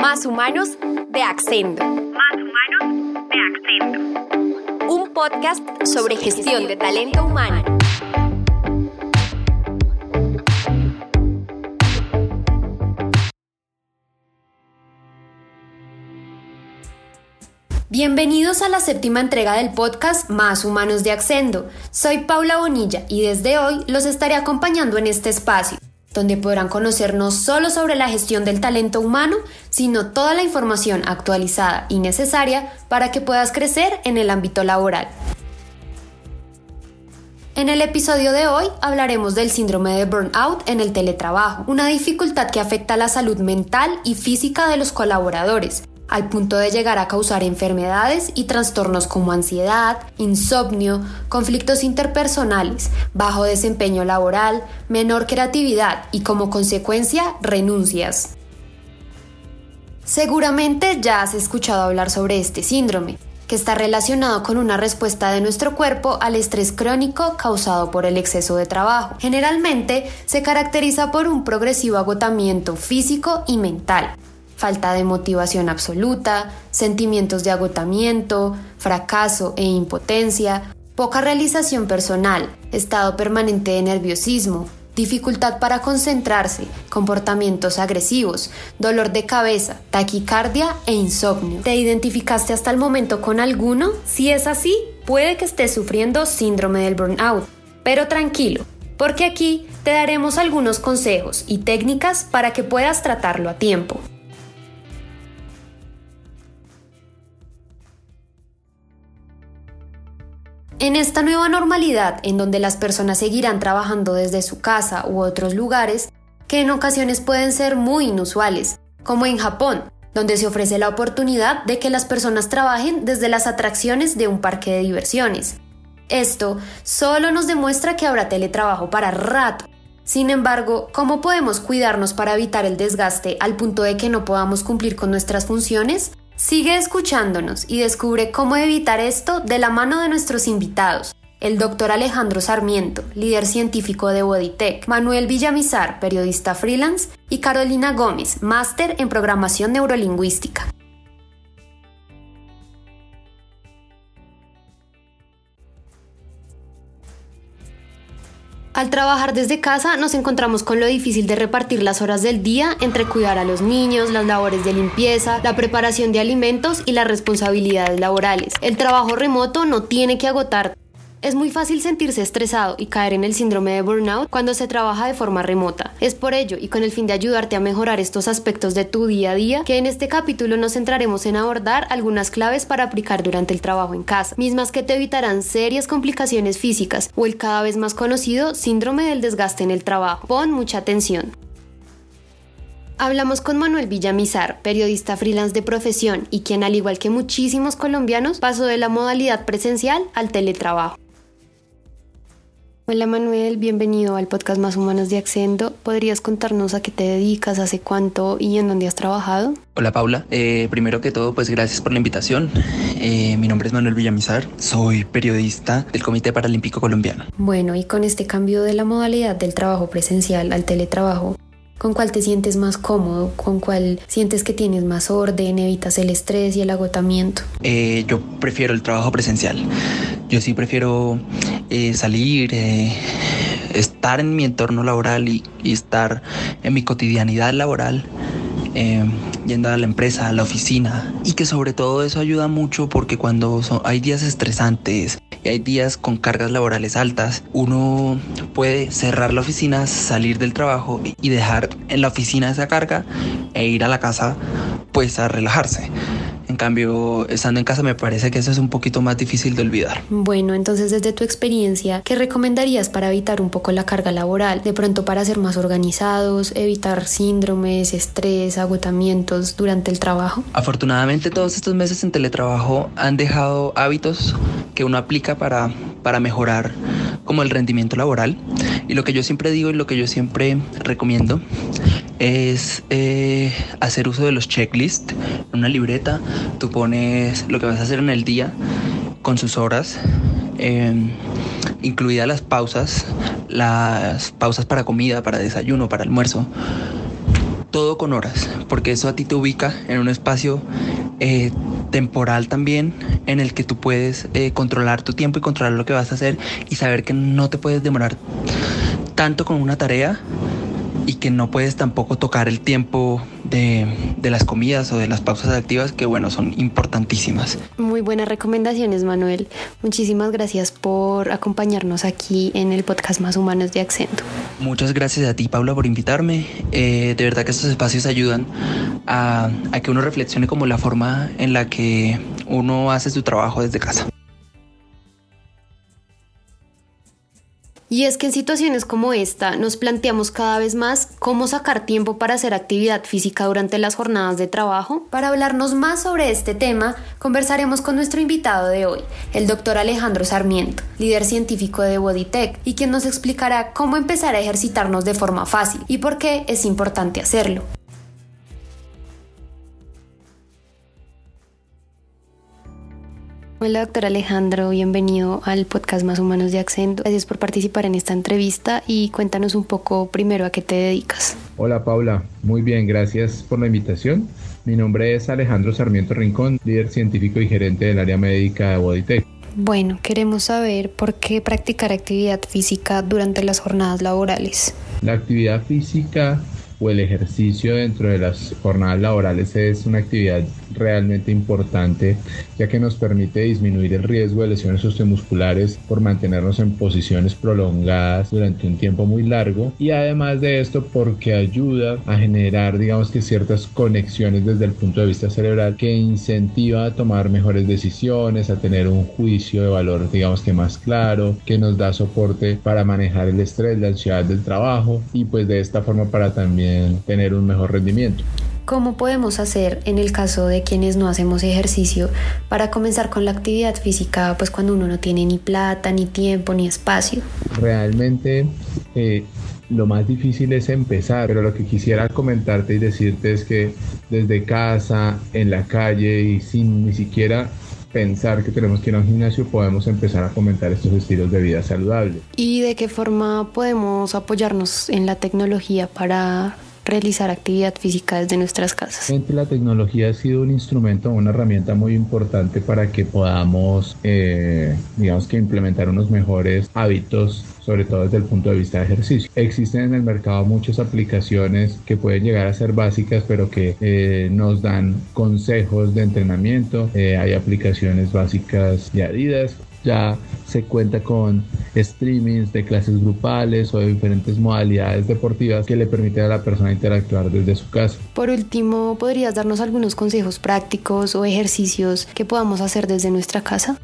Más Humanos de Accendo. Más Humanos de Accendo. Un podcast sobre gestión de talento humano. Bienvenidos a la séptima entrega del podcast Más Humanos de Accendo. Soy Paula Bonilla y desde hoy los estaré acompañando en este espacio donde podrán conocer no solo sobre la gestión del talento humano, sino toda la información actualizada y necesaria para que puedas crecer en el ámbito laboral. En el episodio de hoy hablaremos del síndrome de burnout en el teletrabajo, una dificultad que afecta la salud mental y física de los colaboradores, al punto de llegar a causar enfermedades y trastornos como ansiedad, insomnio, conflictos interpersonales, bajo desempeño laboral, menor creatividad y como consecuencia renuncias. Seguramente ya has escuchado hablar sobre este síndrome, que está relacionado con una respuesta de nuestro cuerpo al estrés crónico causado por el exceso de trabajo. Generalmente se caracteriza por un progresivo agotamiento físico y mental, falta de motivación absoluta, sentimientos de agotamiento, fracaso e impotencia, poca realización personal, estado permanente de nerviosismo, dificultad para concentrarse, comportamientos agresivos, dolor de cabeza, taquicardia e insomnio. ¿Te identificaste hasta el momento con alguno? Si es así, puede que estés sufriendo síndrome del burnout. Pero tranquilo, porque aquí te daremos algunos consejos y técnicas para que puedas tratarlo a tiempo. En esta nueva normalidad, en donde las personas seguirán trabajando desde su casa u otros lugares, que en ocasiones pueden ser muy inusuales, como en Japón, donde se ofrece la oportunidad de que las personas trabajen desde las atracciones de un parque de diversiones. Esto solo nos demuestra que habrá teletrabajo para rato. Sin embargo, ¿cómo podemos cuidarnos para evitar el desgaste al punto de que no podamos cumplir con nuestras funciones? Sigue escuchándonos y descubre cómo evitar esto de la mano de nuestros invitados. El doctor Alejandro Sarmiento, líder científico de Bodytech, Manuel Villamizar, periodista freelance, y Carolina Gómez, máster en programación neurolingüística. Al trabajar desde casa nos encontramos con lo difícil de repartir las horas del día entre cuidar a los niños, las labores de limpieza, la preparación de alimentos y las responsabilidades laborales. El trabajo remoto no tiene que agotar es muy fácil sentirse estresado y caer en el síndrome de burnout cuando se trabaja de forma remota. Es por ello y con el fin de ayudarte a mejorar estos aspectos de tu día a día que en este capítulo nos centraremos en abordar algunas claves para aplicar durante el trabajo en casa, mismas que te evitarán serias complicaciones físicas o el cada vez más conocido síndrome del desgaste en el trabajo. Pon mucha atención. Hablamos con Manuel Villamizar, periodista freelance de profesión y quien al igual que muchísimos colombianos pasó de la modalidad presencial al teletrabajo. Hola Manuel, bienvenido al podcast Más Humanos de Accendo. ¿Podrías contarnos a qué te dedicas, hace cuánto y en dónde has trabajado? Hola Paula, eh, primero que todo pues gracias por la invitación. Eh, mi nombre es Manuel Villamizar, soy periodista del Comité Paralímpico Colombiano. Bueno, y con este cambio de la modalidad del trabajo presencial al teletrabajo, ¿Con cuál te sientes más cómodo? ¿Con cuál sientes que tienes más orden, evitas el estrés y el agotamiento? Eh, yo prefiero el trabajo presencial. Yo sí prefiero eh, salir, eh, estar en mi entorno laboral y, estar en mi cotidianidad laboral. yendo a la empresa, a la oficina y que sobre todo eso ayuda mucho porque cuando hay días estresantes, y hay días con cargas laborales altas, uno puede cerrar la oficina, salir del trabajo y dejar en la oficina esa carga e ir a la casa pues a relajarse. En cambio, estando en casa me parece que eso es un poquito más difícil de olvidar. Bueno, entonces desde tu experiencia, ¿qué recomendarías para evitar un poco la carga laboral? De pronto para ser más organizados, evitar síndromes, estrés, agotamientos durante el trabajo. Afortunadamente todos estos meses en teletrabajo han dejado hábitos que uno aplica para, para mejorar como el rendimiento laboral. Y lo que yo siempre digo y lo que yo siempre recomiendo es eh, hacer uso de los checklists en una libreta. Tú pones lo que vas a hacer en el día con sus horas, eh, incluidas las pausas, las pausas para comida, para desayuno, para almuerzo. todo con horas, porque eso a ti te ubica en un espacio eh, temporal también en el que tú puedes eh, controlar tu tiempo y controlar lo que vas a hacer y saber que no te puedes demorar tanto con una tarea y que no puedes tampoco tocar el tiempo de, de, las comidas o de las pausas activas que bueno son importantísimas. Muy buenas recomendaciones Manuel. Muchísimas gracias por acompañarnos aquí en el podcast Más Humanos de Accento. Muchas gracias a ti Paula por invitarme. Eh, de verdad que estos espacios ayudan a, a que uno reflexione como la forma en la que uno hace su trabajo desde casa. Y es que en situaciones como esta nos planteamos cada vez más cómo sacar tiempo para hacer actividad física durante las jornadas de trabajo. Para hablarnos más sobre este tema, conversaremos con nuestro invitado de hoy, el doctor Alejandro Sarmiento, líder científico de Bodytech, y quien nos explicará cómo empezar a ejercitarnos de forma fácil y por qué es importante hacerlo. Hola, doctor Alejandro, bienvenido al podcast Más Humanos de Accento. Gracias por participar en esta entrevista y cuéntanos un poco primero a qué te dedicas. Hola Paula, muy bien, gracias por la invitación. Mi nombre es Alejandro Sarmiento Rincón, líder científico y gerente del área médica de Bodytech. Bueno, queremos saber por qué practicar actividad física durante las jornadas laborales. La actividad física o el ejercicio dentro de las jornadas laborales es una actividad realmente importante ya que nos permite disminuir el riesgo de lesiones osteomusculares por mantenernos en posiciones prolongadas durante un tiempo muy largo. Y además de esto porque ayuda a generar digamos que ciertas conexiones desde el punto de vista cerebral que incentiva a tomar mejores decisiones, a tener un juicio de valor digamos que más claro, que nos da soporte para manejar el estrés, la ansiedad del trabajo. Y pues de esta forma para también tener un mejor rendimiento. ¿Cómo podemos hacer en el caso de quienes no hacemos ejercicio para comenzar con la actividad física pues cuando uno no tiene ni plata, ni tiempo, ni espacio? Realmente eh, lo más difícil es empezar, pero lo que quisiera comentarte y decirte es que desde casa, en la calle y sin ni siquiera pensar que tenemos que ir a un gimnasio, podemos empezar a fomentar estos estilos de vida saludables. ¿Y de qué forma podemos apoyarnos en la tecnología para realizar actividad física desde nuestras casas. La tecnología ha sido un instrumento, una herramienta muy importante para que podamos, eh, digamos que implementar unos mejores hábitos sobre todo desde el punto de vista de ejercicio. Existen en el mercado muchas aplicaciones que pueden llegar a ser básicas, pero que eh, nos dan consejos de entrenamiento. Eh, hay aplicaciones básicas de Adidas ya se cuenta con streamings de clases grupales o de diferentes modalidades deportivas que le permiten a la persona interactuar desde su casa. Por último, ¿podrías darnos algunos consejos prácticos o ejercicios que podamos hacer desde nuestra casa?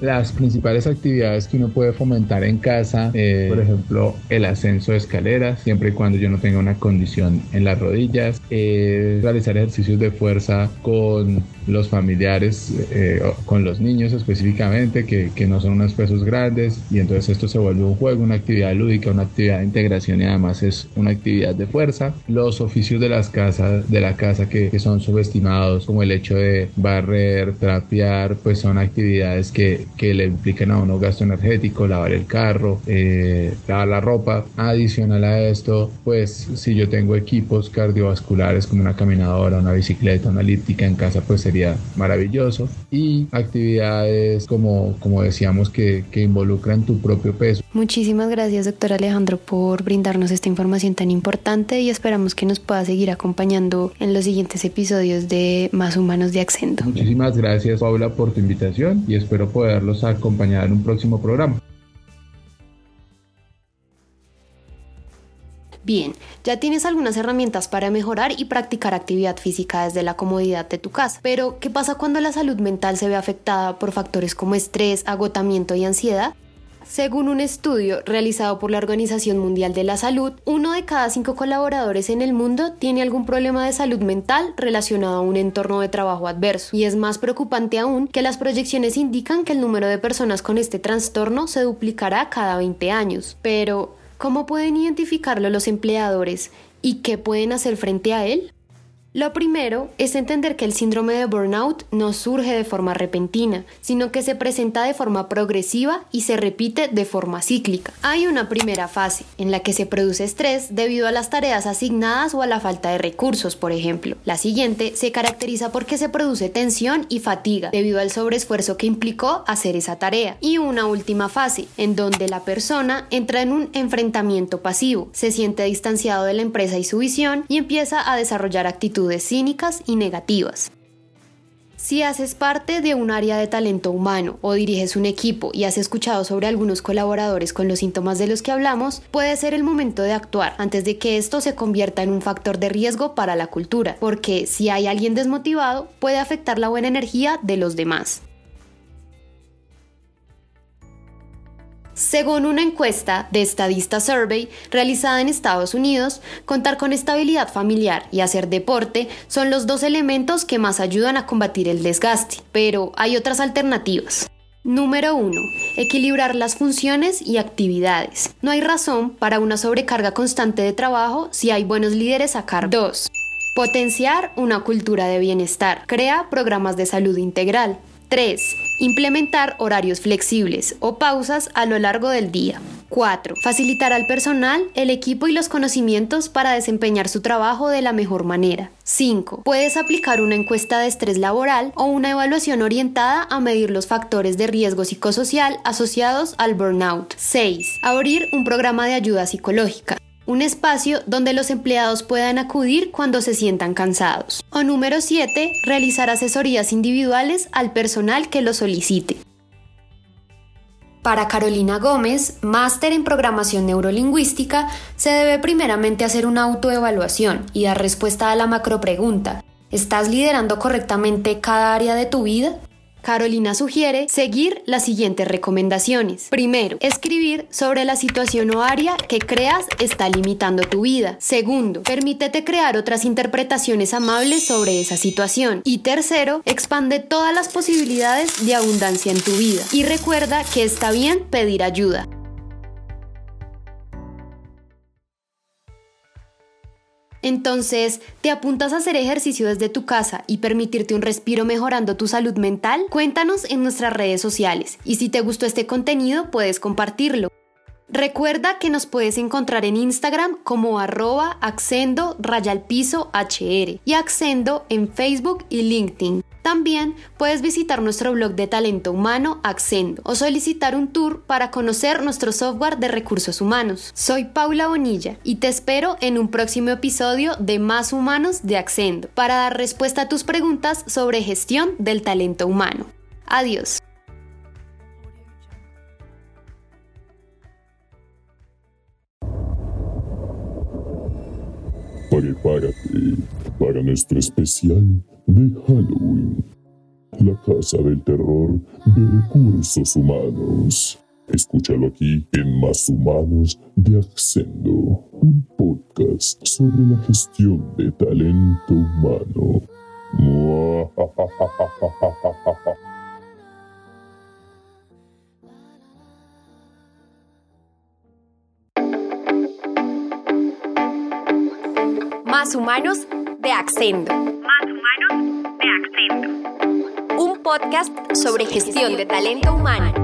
Las principales actividades que uno puede fomentar en casa, eh, por ejemplo, el ascenso de escaleras, siempre y cuando yo no tenga una condición en las rodillas, eh, realizar ejercicios de fuerza con los familiares, eh, con los niños específicamente, que, que, no son unos pesos grandes, y entonces esto se vuelve un juego, una actividad lúdica, una actividad de integración y además es una actividad de fuerza. Los oficios de las casas, de la casa que, que son subestimados, como el hecho de barrer, trapear, pues son actividades que, que le implican a uno gasto energético, lavar el carro, eh, lavar la ropa. Adicional a esto, pues si yo tengo equipos cardiovasculares como una caminadora, una bicicleta, una elíptica en casa, pues sería maravilloso. Y actividades como, como decíamos que, que involucran tu propio peso. Muchísimas gracias, doctor Alejandro, por brindarnos esta información tan importante y esperamos que nos pueda seguir acompañando en los siguientes episodios de Más Humanos de Accento. Muchísimas gracias, Paula, por tu invitación y espero poderlos acompañar en un próximo programa. Bien, ya tienes algunas herramientas para mejorar y practicar actividad física desde la comodidad de tu casa. Pero, ¿qué pasa cuando la salud mental se ve afectada por factores como estrés, agotamiento y ansiedad? Según un estudio realizado por la Organización Mundial de la Salud, uno de cada cinco colaboradores en el mundo tiene algún problema de salud mental relacionado a un entorno de trabajo adverso. Y es más preocupante aún que las proyecciones indican que el número de personas con este trastorno se duplicará cada 20 años. Pero, ¿Cómo pueden identificarlo los empleadores y qué pueden hacer frente a él? Lo primero es entender que el síndrome de burnout no surge de forma repentina, sino que se presenta de forma progresiva y se repite de forma cíclica. Hay una primera fase en la que se produce estrés debido a las tareas asignadas o a la falta de recursos, por ejemplo. La siguiente se caracteriza porque se produce tensión y fatiga debido al sobreesfuerzo que implicó hacer esa tarea. Y una última fase en donde la persona entra en un enfrentamiento pasivo, se siente distanciado de la empresa y su visión y empieza a desarrollar actitudes cínicas y negativas. Si haces parte de un área de talento humano o diriges un equipo y has escuchado sobre algunos colaboradores con los síntomas de los que hablamos, puede ser el momento de actuar antes de que esto se convierta en un factor de riesgo para la cultura, porque si hay alguien desmotivado puede afectar la buena energía de los demás. Según una encuesta de Estadista Survey realizada en Estados Unidos, contar con estabilidad familiar y hacer deporte son los dos elementos que más ayudan a combatir el desgaste, pero hay otras alternativas. Número 1. Equilibrar las funciones y actividades. No hay razón para una sobrecarga constante de trabajo si hay buenos líderes a cargo. 2. Potenciar una cultura de bienestar. Crea programas de salud integral. 3. Implementar horarios flexibles o pausas a lo largo del día. 4. Facilitar al personal el equipo y los conocimientos para desempeñar su trabajo de la mejor manera. 5. Puedes aplicar una encuesta de estrés laboral o una evaluación orientada a medir los factores de riesgo psicosocial asociados al burnout. 6. Abrir un programa de ayuda psicológica un espacio donde los empleados puedan acudir cuando se sientan cansados. O número 7, realizar asesorías individuales al personal que lo solicite. Para Carolina Gómez, máster en programación neurolingüística, se debe primeramente hacer una autoevaluación y dar respuesta a la macropregunta. ¿Estás liderando correctamente cada área de tu vida? Carolina sugiere seguir las siguientes recomendaciones. Primero, escribir sobre la situación o área que creas está limitando tu vida. Segundo, permítete crear otras interpretaciones amables sobre esa situación. Y tercero, expande todas las posibilidades de abundancia en tu vida. Y recuerda que está bien pedir ayuda. Entonces, ¿te apuntas a hacer ejercicio desde tu casa y permitirte un respiro mejorando tu salud mental? Cuéntanos en nuestras redes sociales y si te gustó este contenido puedes compartirlo. Recuerda que nos puedes encontrar en Instagram como arroba accendo rayalpiso hr y accendo en Facebook y LinkedIn. También puedes visitar nuestro blog de talento humano Accendo o solicitar un tour para conocer nuestro software de recursos humanos. Soy Paula Bonilla y te espero en un próximo episodio de Más Humanos de Accendo para dar respuesta a tus preguntas sobre gestión del talento humano. Adiós. Prepárate para nuestro especial de Halloween. La Casa del Terror de Recursos Humanos. Escúchalo aquí en Más Humanos de Accendo, un podcast sobre la gestión de talento humano. Más Humanos de Accendo. Podcast sobre gestión de talento humano.